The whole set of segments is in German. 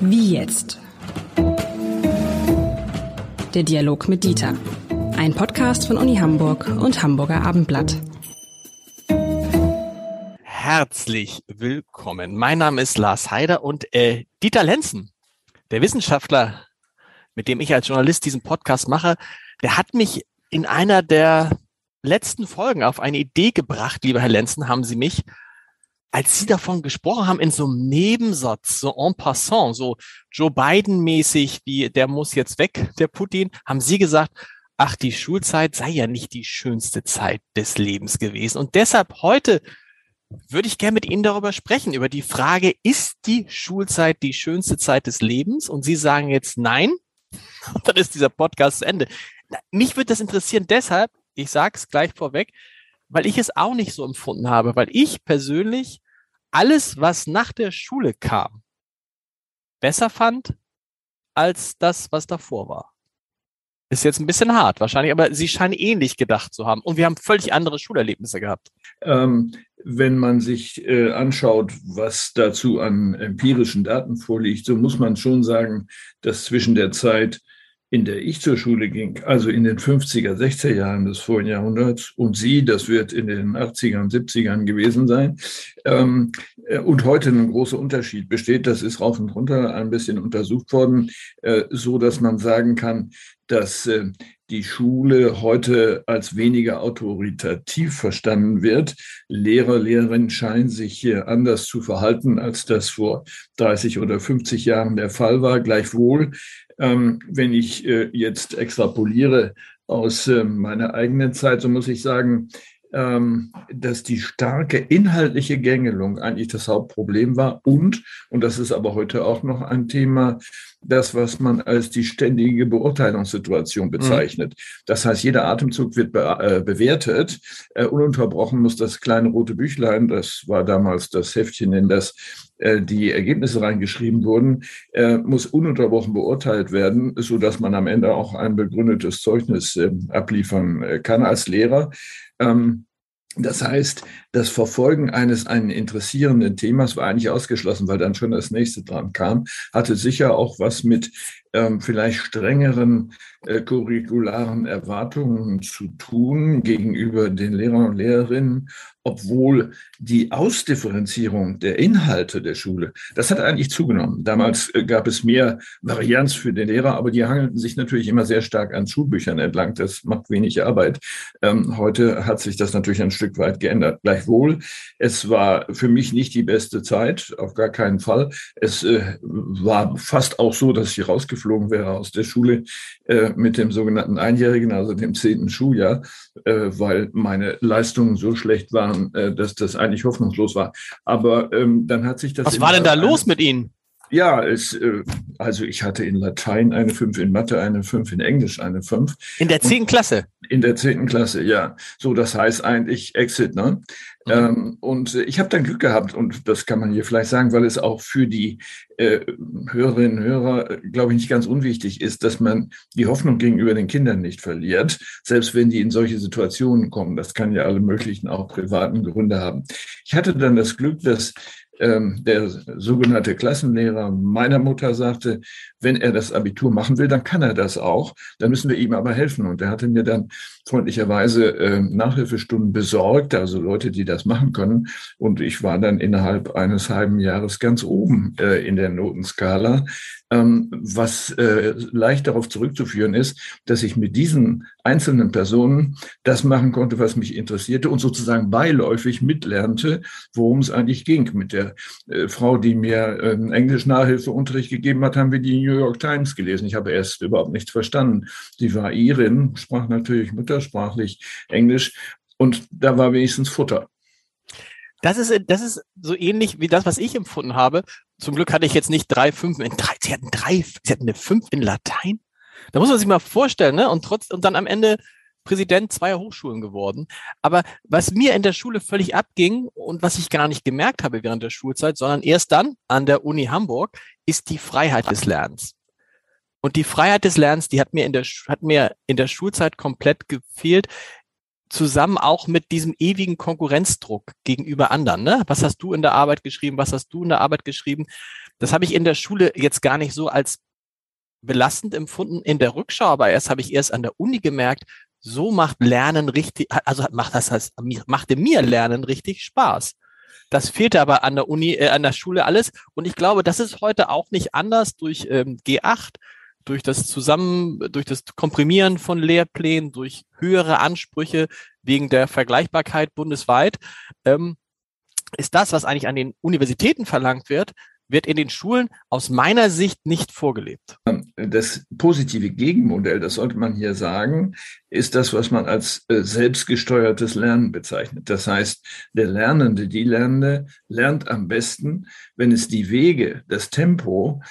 Wie jetzt? Der Dialog mit Dieter. Ein Podcast von Uni Hamburg und Hamburger Abendblatt. Herzlich willkommen. Mein Name ist Lars Heider und äh, Dieter Lenzen, der Wissenschaftler, mit dem ich als Journalist diesen Podcast mache, der hat mich in einer der letzten Folgen auf eine Idee gebracht, lieber Herr Lenzen, haben Sie mich, als Sie davon gesprochen haben, in so einem Nebensatz, so en passant, so Joe Biden-mäßig, wie der muss jetzt weg, der Putin, haben Sie gesagt, ach, die Schulzeit sei ja nicht die schönste Zeit des Lebens gewesen. Und deshalb heute würde ich gerne mit Ihnen darüber sprechen, über die Frage, ist die Schulzeit die schönste Zeit des Lebens? Und Sie sagen jetzt nein. Und dann ist dieser Podcast zu Ende. Mich würde das interessieren deshalb, ich sage es gleich vorweg, weil ich es auch nicht so empfunden habe, weil ich persönlich alles, was nach der Schule kam, besser fand als das, was davor war. Ist jetzt ein bisschen hart wahrscheinlich, aber Sie scheinen ähnlich gedacht zu haben. Und wir haben völlig andere Schulerlebnisse gehabt. Ähm, wenn man sich äh, anschaut, was dazu an empirischen Daten vorliegt, so muss man schon sagen, dass zwischen der Zeit in der ich zur Schule ging, also in den 50er, 60er Jahren des vorigen Jahrhunderts und Sie, das wird in den 80ern, 70ern gewesen sein, ähm, äh, und heute ein großer Unterschied besteht, das ist rauf und runter ein bisschen untersucht worden, äh, so dass man sagen kann, dass äh, die Schule heute als weniger autoritativ verstanden wird. Lehrer, Lehrerinnen scheinen sich hier anders zu verhalten, als das vor 30 oder 50 Jahren der Fall war. Gleichwohl ähm, wenn ich äh, jetzt extrapoliere aus äh, meiner eigenen Zeit, so muss ich sagen, ähm, dass die starke inhaltliche Gängelung eigentlich das Hauptproblem war und, und das ist aber heute auch noch ein Thema, das, was man als die ständige Beurteilungssituation mhm. bezeichnet. Mhm. Das heißt, jeder Atemzug wird be äh, bewertet. Äh, ununterbrochen muss das kleine rote Büchlein, das war damals das Heftchen, in das äh, die Ergebnisse reingeschrieben wurden, äh, muss ununterbrochen beurteilt werden, so dass man am Ende auch ein begründetes Zeugnis äh, abliefern kann als Lehrer. Ähm, das heißt, das Verfolgen eines einen interessierenden Themas war eigentlich ausgeschlossen, weil dann schon das nächste dran kam. Hatte sicher auch was mit ähm, vielleicht strengeren äh, curricularen Erwartungen zu tun gegenüber den Lehrern und Lehrerinnen, obwohl die Ausdifferenzierung der Inhalte der Schule, das hat eigentlich zugenommen. Damals äh, gab es mehr Varianz für den Lehrer, aber die hangelten sich natürlich immer sehr stark an Schulbüchern entlang. Das macht wenig Arbeit. Ähm, heute hat sich das natürlich ein Stück weit geändert. Gleichwohl, es war für mich nicht die beste Zeit, auf gar keinen Fall. Es äh, war fast auch so, dass ich rausgefunden geflogen wäre aus der Schule äh, mit dem sogenannten Einjährigen, also dem zehnten Schuljahr, äh, weil meine Leistungen so schlecht waren, äh, dass das eigentlich hoffnungslos war. Aber ähm, dann hat sich das. Was war denn da los mit Ihnen? Ja, es, äh, also ich hatte in Latein eine 5, in Mathe eine 5, in Englisch eine 5. In der zehnten Klasse? In der zehnten Klasse, ja. So, das heißt eigentlich Exit, ne? Mhm. Ähm, und ich habe dann Glück gehabt, und das kann man hier vielleicht sagen, weil es auch für die äh, Hörerinnen und Hörer, glaube ich, nicht ganz unwichtig ist, dass man die Hoffnung gegenüber den Kindern nicht verliert, selbst wenn die in solche Situationen kommen. Das kann ja alle möglichen auch privaten Gründe haben. Ich hatte dann das Glück, dass der sogenannte Klassenlehrer meiner Mutter sagte, wenn er das Abitur machen will, dann kann er das auch. Dann müssen wir ihm aber helfen. Und er hatte mir dann freundlicherweise äh, Nachhilfestunden besorgt, also Leute, die das machen können. Und ich war dann innerhalb eines halben Jahres ganz oben äh, in der Notenskala ähm, was äh, leicht darauf zurückzuführen ist, dass ich mit diesen einzelnen Personen das machen konnte, was mich interessierte und sozusagen beiläufig mitlernte, worum es eigentlich ging. Mit der äh, Frau, die mir äh, Englisch-Nachhilfeunterricht gegeben hat, haben wir die New York Times gelesen. Ich habe erst überhaupt nichts verstanden. Die war Irin, sprach natürlich muttersprachlich Englisch und da war wenigstens Futter. Das ist, das ist so ähnlich wie das, was ich empfunden habe. Zum Glück hatte ich jetzt nicht drei, fünf, in drei, sie hatten drei, sie hatten eine fünf in Latein. Da muss man sich mal vorstellen, ne? Und trotz, und dann am Ende Präsident zweier Hochschulen geworden. Aber was mir in der Schule völlig abging und was ich gar nicht gemerkt habe während der Schulzeit, sondern erst dann an der Uni Hamburg, ist die Freiheit des Lernens. Und die Freiheit des Lernens, die hat mir in der, hat mir in der Schulzeit komplett gefehlt zusammen auch mit diesem ewigen Konkurrenzdruck gegenüber anderen. Ne? Was hast du in der Arbeit geschrieben? Was hast du in der Arbeit geschrieben? Das habe ich in der Schule jetzt gar nicht so als belastend empfunden in der Rückschau, aber erst habe ich erst an der Uni gemerkt, so macht Lernen richtig, also macht das heißt, machte mir Lernen richtig Spaß. Das fehlte aber an der Uni, äh, an der Schule alles. Und ich glaube, das ist heute auch nicht anders durch ähm, G8, durch das Zusammen, durch das Komprimieren von Lehrplänen, durch höhere Ansprüche wegen der Vergleichbarkeit bundesweit, ähm, ist das, was eigentlich an den Universitäten verlangt wird, wird in den Schulen aus meiner Sicht nicht vorgelebt. Das positive Gegenmodell, das sollte man hier sagen, ist das, was man als äh, selbstgesteuertes Lernen bezeichnet. Das heißt, der Lernende, die Lernende lernt am besten, wenn es die Wege, das Tempo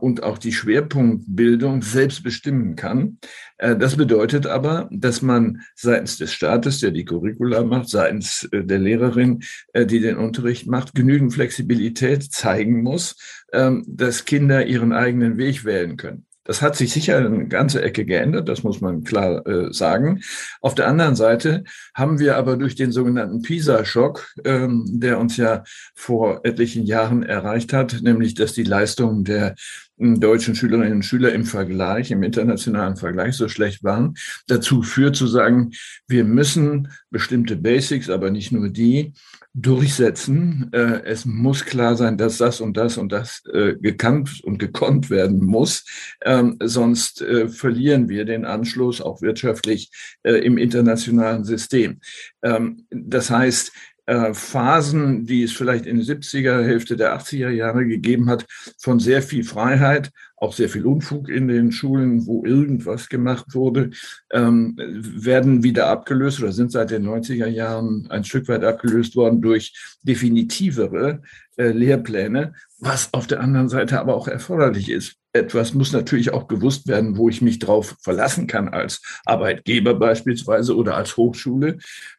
und auch die Schwerpunktbildung selbst bestimmen kann. Äh, das bedeutet aber, dass man seitens des Staates, der die Curricula macht, seitens äh, der Lehrerin, äh, die den Unterricht macht, genügend Flexibilität zeigen muss, ähm, dass Kinder ihren eigenen Weg wählen können. Das hat sich sicher eine ganze Ecke geändert, das muss man klar äh, sagen. Auf der anderen Seite haben wir aber durch den sogenannten PISA-Schock, ähm, der uns ja vor etlichen Jahren erreicht hat, nämlich dass die Leistungen der deutschen Schülerinnen und Schüler im Vergleich, im internationalen Vergleich so schlecht waren, dazu führt zu sagen, wir müssen bestimmte Basics, aber nicht nur die, durchsetzen. Äh, es muss klar sein, dass das und das und das äh, gekannt und gekonnt werden muss. Ähm, sonst äh, verlieren wir den Anschluss auch wirtschaftlich im internationalen System. Ähm, das heißt, Phasen, die es vielleicht in den 70er, Hälfte der 80er Jahre gegeben hat, von sehr viel Freiheit, auch sehr viel Unfug in den Schulen, wo irgendwas gemacht wurde, ähm, werden wieder abgelöst oder sind seit den 90er Jahren ein Stück weit abgelöst worden durch definitivere äh, Lehrpläne, was auf der anderen Seite aber auch erforderlich ist etwas muss natürlich auch gewusst werden, wo ich mich drauf verlassen kann als Arbeitgeber beispielsweise oder als Hochschule,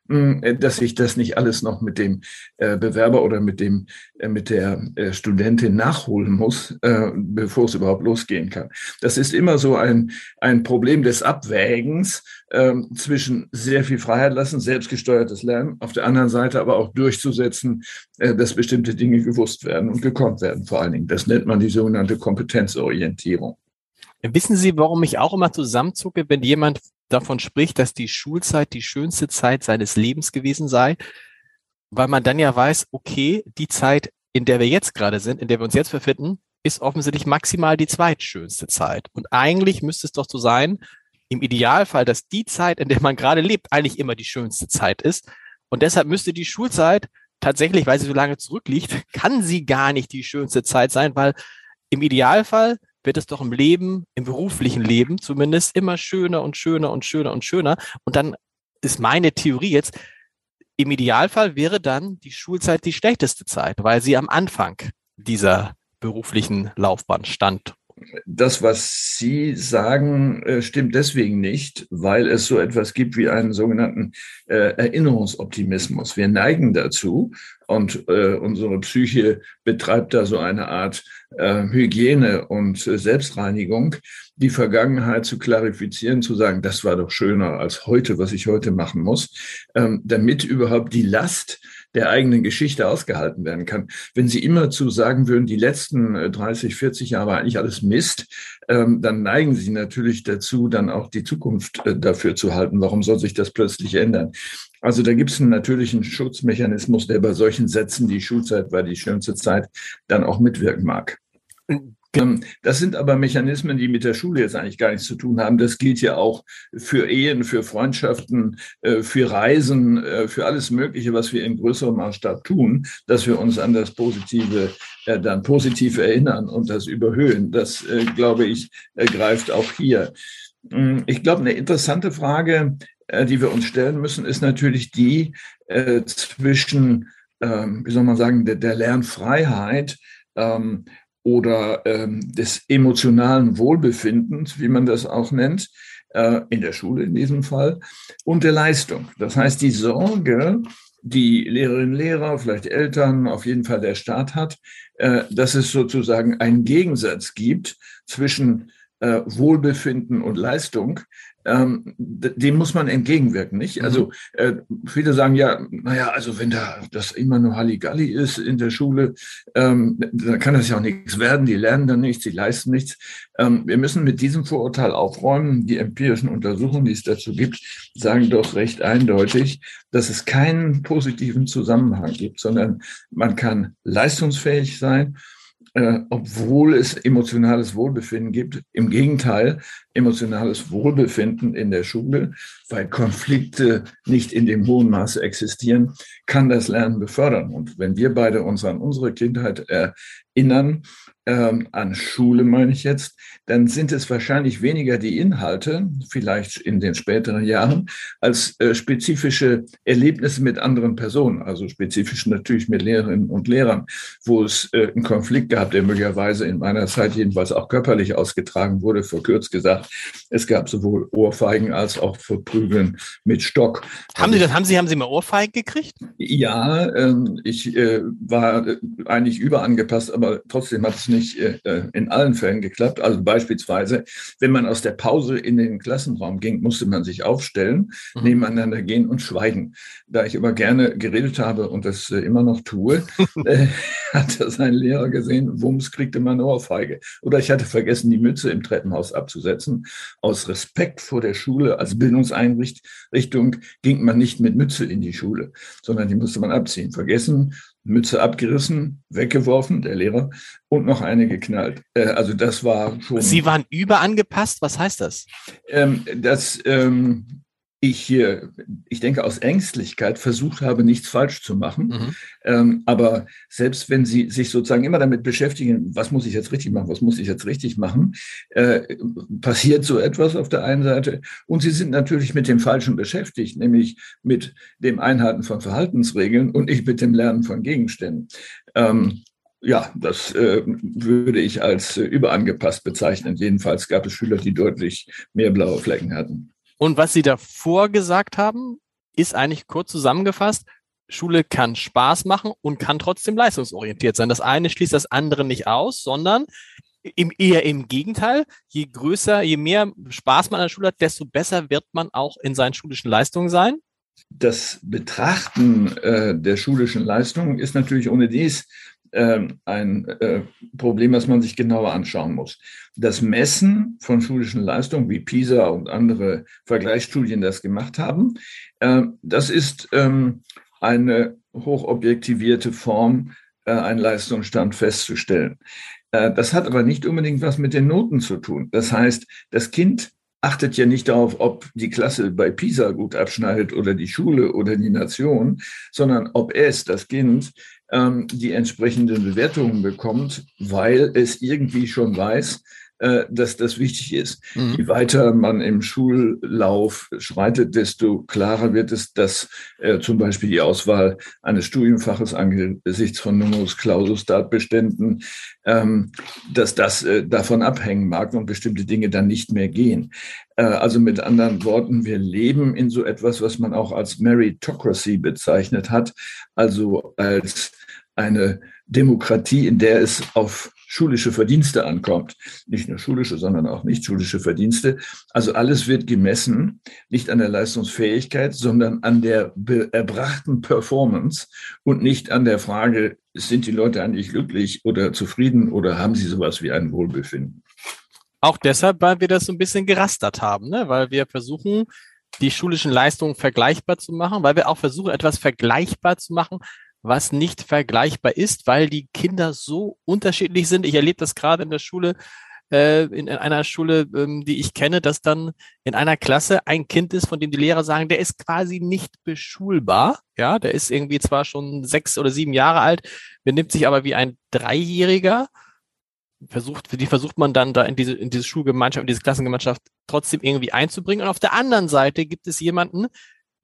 hm, dass ich das nicht alles noch mit dem äh, Bewerber oder mit dem äh, mit der äh, Studentin nachholen muss, bevor es überhaupt losgehen kann. Das ist immer so ein ein Problem des Abwägens ähm, zwischen sehr viel Freiheit lassen, selbstgesteuertes Lernen, auf der anderen Seite aber auch durchzusetzen, dass bestimmte Dinge gewusst werden und gekonnt werden. Vor allen Dingen, das nennt man die sogenannte Kompetenzorientierung. Orientierung. Wissen Sie, warum ich auch immer zusammenzucke, wenn jemand davon spricht, dass die Schulzeit die schönste Zeit seines Lebens gewesen sei? Weil man dann ja weiß, okay, die Zeit, in der wir jetzt gerade sind, in der wir uns jetzt befinden, ist offensichtlich maximal die zweitschönste Zeit. Und eigentlich müsste es doch so sein, im Idealfall, dass die Zeit, in der man gerade lebt, eigentlich immer die schönste Zeit ist. Und deshalb müsste die Schulzeit tatsächlich, weil sie so lange zurückliegt, kann sie gar nicht die schönste Zeit sein, weil im Idealfall wird es doch im Leben, im beruflichen Leben zumindest, immer schöner und schöner und schöner und schöner. Und dann ist meine Theorie jetzt, im Idealfall wäre dann die Schulzeit die schlechteste Zeit, weil sie am Anfang dieser beruflichen Laufbahn stand das, was Sie sagen, äh, stimmt deswegen nicht, weil es so etwas gibt wie einen sogenannten äh, Erinnerungsoptimismus. Wir neigen dazu und äh, unsere Psyche betreibt da so eine Art Hygiene und Selbstreinigung, die Vergangenheit zu klarifizieren, zu sagen, das war doch schöner als heute, was ich heute machen muss, ähm, damit überhaupt die Last der eigenen Geschichte ausgehalten werden kann. Wenn Sie immer zu sagen würden, die letzten 30, äh, 40 Jahre eigentlich alles Mist, ähm, dann neigen Sie natürlich dazu, dann auch die Zukunft äh, dafür zu halten. Warum soll sich das plötzlich ändern? Also da gibt es einen natürlichen Schutzmechanismus, der bei solchen Sätzen, die Schulzeit war die schönste Zeit, dann auch mitwirken mag. Ähm, das sind aber Mechanismen, die mit der Schule jetzt eigentlich gar nichts zu tun haben. Das gilt ja auch für Ehen, für Freundschaften, äh, für Reisen, äh, für alles Mögliche, was wir in größerem Maßstab tun, dass wir uns an das Positive äh, dann positiv erinnern und das überhöhen. Das, glaube ich, greift auch hier. Hm, ich glaube, eine interessante Frage, die wir uns stellen müssen, ist natürlich die zwischen, ähm, wie soll man sagen, der, Lernfreiheit ähm, oder ähm, des emotionalen Wohlbefindens, wie man das auch nennt, äh, in der Schule in diesem Fall, und der Leistung. Das heißt, die Sorge, die Lehrerinnen Lehrer, vielleicht Eltern, auf jeden Fall der Staat hat, äh, dass es sozusagen einen Gegensatz gibt zwischen äh, Wohlbefinden und Leistung, ähm, dem muss man entgegenwirken, nicht? Mhm. Also äh, viele sagen ja, naja, also wenn da das immer nur Halligalli ist in der Schule, ähm, dann kann das ja auch nichts werden, die lernen dann nichts, sie leisten nichts. Ähm, wir müssen mit diesem Vorurteil aufräumen. Die empirischen Untersuchungen, die es dazu gibt, sagen doch recht eindeutig, dass es keinen positiven Zusammenhang gibt, sondern man kann leistungsfähig sein äh, obwohl es emotionales Wohlbefinden gibt. Im Gegenteil, emotionales Wohlbefinden in der Schule, weil Konflikte nicht in dem hohen Maße existieren, kann das Lernen befördern. Und wenn wir beide uns an unsere Kindheit erinnern, ähm, an Schule meine ich jetzt, dann sind es wahrscheinlich weniger die Inhalte, vielleicht in den späteren Jahren, als äh, spezifische Erlebnisse mit anderen Personen, also spezifisch natürlich mit Lehrerinnen und Lehrern, wo es äh, einen Konflikt gab, der möglicherweise in meiner Zeit jedenfalls auch körperlich ausgetragen wurde, verkürzt gesagt. Es gab sowohl Ohrfeigen als auch Verprügeln mit Stock. Haben Sie das, haben Sie, haben Sie mal Ohrfeigen gekriegt? Ja, ähm, ich äh, war eigentlich überangepasst, aber trotzdem hat es nicht äh, äh, in allen Fällen geklappt. Also beispielsweise, wenn man aus der Pause in den Klassenraum ging, musste man sich aufstellen, mhm. nebeneinander gehen und schweigen. Da ich immer gerne geredet habe und das äh, immer noch tue, äh, hat das ein Lehrer gesehen, wumms kriegte man eine Ohrfeige. Oder ich hatte vergessen, die Mütze im Treppenhaus abzusetzen. Aus Respekt vor der Schule als Bildungseinrichtung ging man nicht mit Mütze in die Schule, sondern die musste man abziehen. Vergessen, Mütze abgerissen, weggeworfen, der Lehrer, und noch eine geknallt. Äh, also das war schon. Sie waren überangepasst? Was heißt das? Ähm, das ähm, ich, ich denke, aus Ängstlichkeit versucht habe, nichts falsch zu machen. Mhm. Ähm, aber selbst wenn Sie sich sozusagen immer damit beschäftigen, was muss ich jetzt richtig machen, was muss ich jetzt richtig machen, äh, passiert so etwas auf der einen Seite. Und Sie sind natürlich mit dem Falschen beschäftigt, nämlich mit dem Einhalten von Verhaltensregeln und nicht mit dem Lernen von Gegenständen. Ähm, ja, das äh, würde ich als äh, überangepasst bezeichnen. Jedenfalls gab es Schüler, die deutlich mehr blaue Flecken hatten. Und was Sie davor gesagt haben, ist eigentlich kurz zusammengefasst, Schule kann Spaß machen und kann trotzdem leistungsorientiert sein. Das eine schließt das andere nicht aus, sondern im, eher im Gegenteil. Je größer, je mehr Spaß man an der Schule hat, desto besser wird man auch in seinen schulischen Leistungen sein. Das Betrachten äh, der schulischen Leistungen ist natürlich ohne dies ein äh, Problem, was man sich genauer anschauen muss. Das Messen von schulischen Leistungen, wie PISA und andere Vergleichsstudien das gemacht haben, äh, das ist ähm, eine hochobjektivierte Form, äh, einen Leistungsstand festzustellen. Das hat aber nicht unbedingt was mit den Noten zu tun. Das heißt, das Kind achtet ja nicht darauf, ob die Klasse bei PISA gut abschneidet oder die Schule oder die Nation, sondern ob es, das Kind, ähm, die entsprechenden Bewertungen bekommt, weil es irgendwie schon weiß, äh, dass das wichtig ist. Mhm. Je weiter man im Schullauf schreitet, desto klarer wird es, dass äh, zum Beispiel die Auswahl eines Studienfaches angesichts von Numerus Clausus Tatbeständen, ähm, dass das äh, davon abhängen mag und bestimmte Dinge dann nicht mehr gehen. Äh, also mit anderen Worten, wir leben in so etwas, was man auch als Meritocracy bezeichnet hat, also als eine Demokratie, in der es auf schulische Verdienste ankommt. Nicht nur schulische, sondern auch nicht schulische Verdienste. Also alles wird gemessen, nicht an der Leistungsfähigkeit, sondern an der erbrachten Performance und nicht an der Frage, sind die Leute eigentlich glücklich oder zufrieden oder haben sie sowas wie ein Wohlbefinden? Auch deshalb, weil wir das so ein bisschen gerastert haben, ne? weil wir versuchen, die schulischen Leistungen vergleichbar zu machen, weil wir auch versuchen, etwas vergleichbar zu machen, was nicht vergleichbar ist, weil die Kinder so unterschiedlich sind. Ich erlebe das gerade in der Schule, äh, in, in, einer Schule, ähm, die ich kenne, dass dann in einer Klasse ein Kind ist, von dem die Lehrer sagen, der ist quasi nicht beschulbar. Ja, der ist irgendwie zwar schon sechs oder sieben Jahre alt, benimmt sich aber wie ein Dreijähriger. Versucht, die versucht man dann da in diese, in diese Schulgemeinschaft, in diese Klassengemeinschaft trotzdem irgendwie einzubringen. Und auf der anderen Seite gibt es jemanden,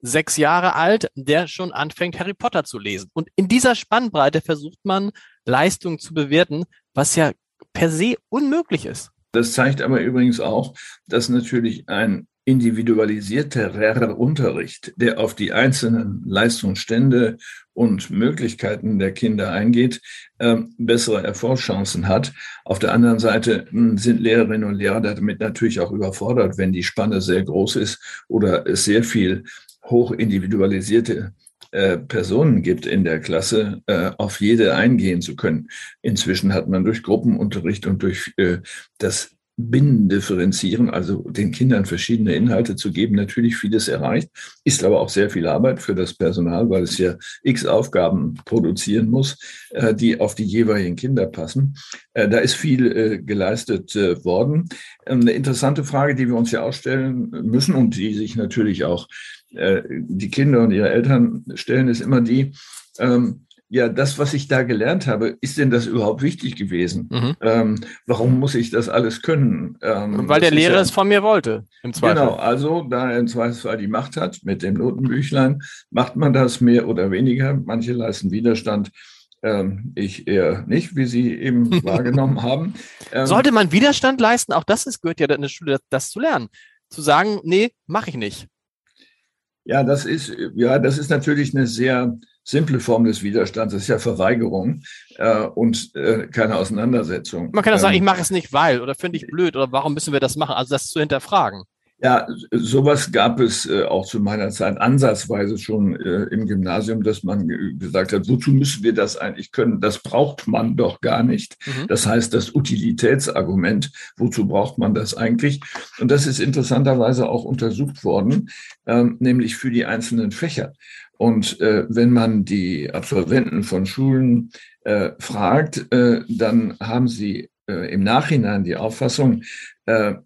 sechs Jahre alt, der schon anfängt, Harry Potter zu lesen. Und in dieser Spannbreite versucht man, Leistung zu bewerten, was ja per se unmöglich ist. Das zeigt aber übrigens auch, dass natürlich ein individualisierterer Unterricht, der auf die einzelnen Leistungsstände und Möglichkeiten der Kinder eingeht, äh, bessere Erfolgschancen hat. Auf der anderen Seite hm, sind Lehrerinnen und Lehrer damit natürlich auch überfordert, wenn die Spanne sehr groß ist oder es sehr viel hoch individualisierte äh, Personen gibt in der Klasse, äh, auf jede eingehen zu können. Inzwischen hat man durch Gruppenunterricht und durch äh, das Binnendifferenzieren, also den Kindern verschiedene Inhalte zu geben, natürlich vieles erreicht, ist aber auch sehr viel Arbeit für das Personal, weil es ja x Aufgaben produzieren muss, die auf die jeweiligen Kinder passen. Da ist viel geleistet worden. Ähm, eine interessante Frage, die wir uns ja auch stellen müssen und die sich natürlich auch die Kinder und ihre Eltern stellen, ist immer die, ähm, ja, das, was ich da gelernt habe, ist denn das überhaupt wichtig gewesen? Mhm. Ähm, warum muss ich das alles können? Ähm, Weil der Lehrer ja, es von mir wollte, im Zweifel. Genau, also da er im Zweifelsfall die Macht hat mit dem Notenbüchlein, macht man das mehr oder weniger. Manche leisten Widerstand. Ähm, ich eher nicht, wie Sie eben wahrgenommen haben. Ähm, Sollte man Widerstand leisten? Auch das ist, gehört ja in der Schule, das, das zu lernen. Zu sagen, nee, mache ich nicht. Ja, das ist, ja, das ist natürlich eine sehr simple Form des Widerstands, das ist ja Verweigerung äh, und äh, keine Auseinandersetzung. Man kann ja sagen, ähm, ich mache es nicht, weil oder finde ich blöd oder warum müssen wir das machen? Also das zu hinterfragen. Ja, sowas gab es äh, auch zu meiner Zeit ansatzweise schon äh, im Gymnasium, dass man gesagt hat, wozu müssen wir das eigentlich können? Das braucht man doch gar nicht. Mhm. Das heißt, das Utilitätsargument, wozu braucht man das eigentlich? Und das ist interessanterweise auch untersucht worden, ähm, nämlich für die einzelnen Fächer. Und äh, wenn man die Absolventen von Schulen fragt, dann haben sie im Nachhinein die Auffassung,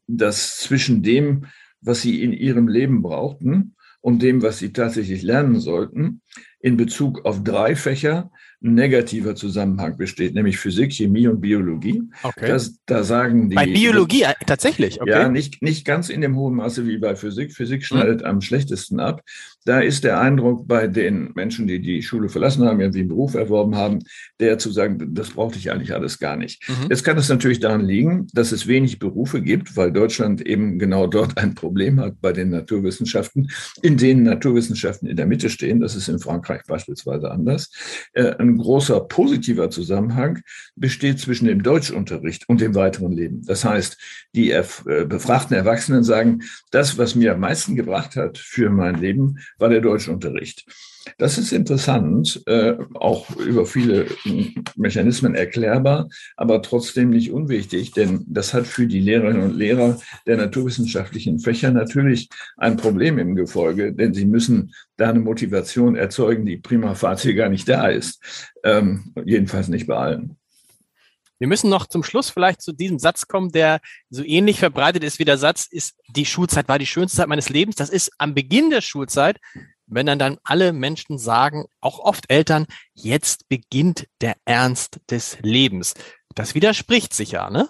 dass zwischen dem, was sie in ihrem Leben brauchten und dem, was sie tatsächlich lernen sollten, in Bezug auf drei Fächer ein negativer Zusammenhang besteht, nämlich Physik, Chemie und Biologie. Okay. Das, da sagen die. Bei Biologie äh, tatsächlich, okay. Ja, nicht, nicht ganz in dem hohen Maße wie bei Physik. Physik hm. schneidet hm. am schlechtesten ab. Da ist der Eindruck bei den Menschen, die die Schule verlassen haben, irgendwie einen Beruf erworben haben, der zu sagen, das brauchte ich eigentlich alles gar nicht. Mhm. Jetzt kann es natürlich daran liegen, dass es wenig Berufe gibt, weil Deutschland eben genau dort ein Problem hat bei den Naturwissenschaften, in denen Naturwissenschaften in der Mitte stehen. Das ist in Frankreich beispielsweise anders. Äh, ein großer positiver Zusammenhang besteht zwischen dem Deutschunterricht und dem weiteren Leben. Das heißt, die äh, befragten Erwachsenen sagen, das, was mir am meisten gebracht hat für mein Leben, war der Deutschunterricht. Das ist interessant, äh, auch über viele Mechanismen erklärbar, aber trotzdem nicht unwichtig, denn das hat für die Lehrerinnen und Lehrer der naturwissenschaftlichen Fächer natürlich ein Problem im Gefolge, denn sie müssen da eine Motivation erzeugen, die prima facie gar nicht da ist. Ähm, jedenfalls nicht bei allen. Wir müssen noch zum Schluss vielleicht zu diesem Satz kommen, der so ähnlich verbreitet ist wie der Satz, ist, die Schulzeit war die schönste Zeit meines Lebens. Das ist am Beginn der Schulzeit, wenn dann dann alle Menschen sagen, auch oft Eltern, jetzt beginnt der Ernst des Lebens. Das widerspricht sich ja, ne?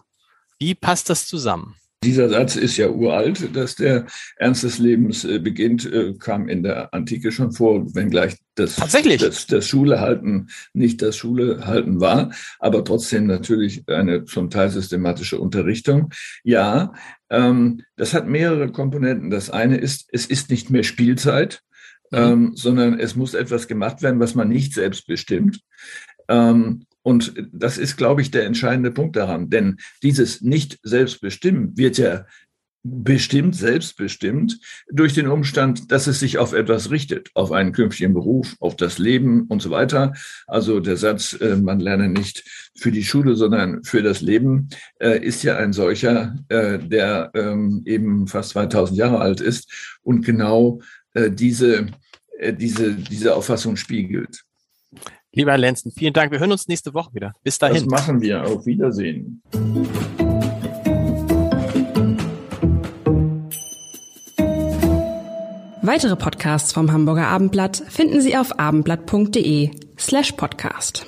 Wie passt das zusammen? Dieser Satz ist ja uralt, dass der Ernst des Lebens äh, beginnt, äh, kam in der Antike schon vor, wenngleich das, Tatsächlich? das, das Schulehalten nicht das Schulehalten war, aber trotzdem natürlich eine zum Teil systematische Unterrichtung. Ja, ähm, das hat mehrere Komponenten. Das eine ist, es ist nicht mehr Spielzeit. Ähm, sondern es muss etwas gemacht werden, was man nicht selbst bestimmt. Ähm, und das ist, glaube ich, der entscheidende Punkt daran. Denn dieses nicht selbstbestimmen wird ja bestimmt, selbstbestimmt durch den Umstand, dass es sich auf etwas richtet, auf einen künftigen Beruf, auf das Leben und so weiter. Also der Satz, äh, man lerne nicht für die Schule, sondern für das Leben, äh, ist ja ein solcher, äh, der ähm, eben fast 2000 Jahre alt ist und genau diese, diese, diese Auffassung spiegelt. Lieber Herr Lenzen, vielen Dank. Wir hören uns nächste Woche wieder. Bis dahin. Das machen wir. Auf Wiedersehen. Weitere Podcasts vom Hamburger Abendblatt finden Sie auf abendblatt.de slash podcast.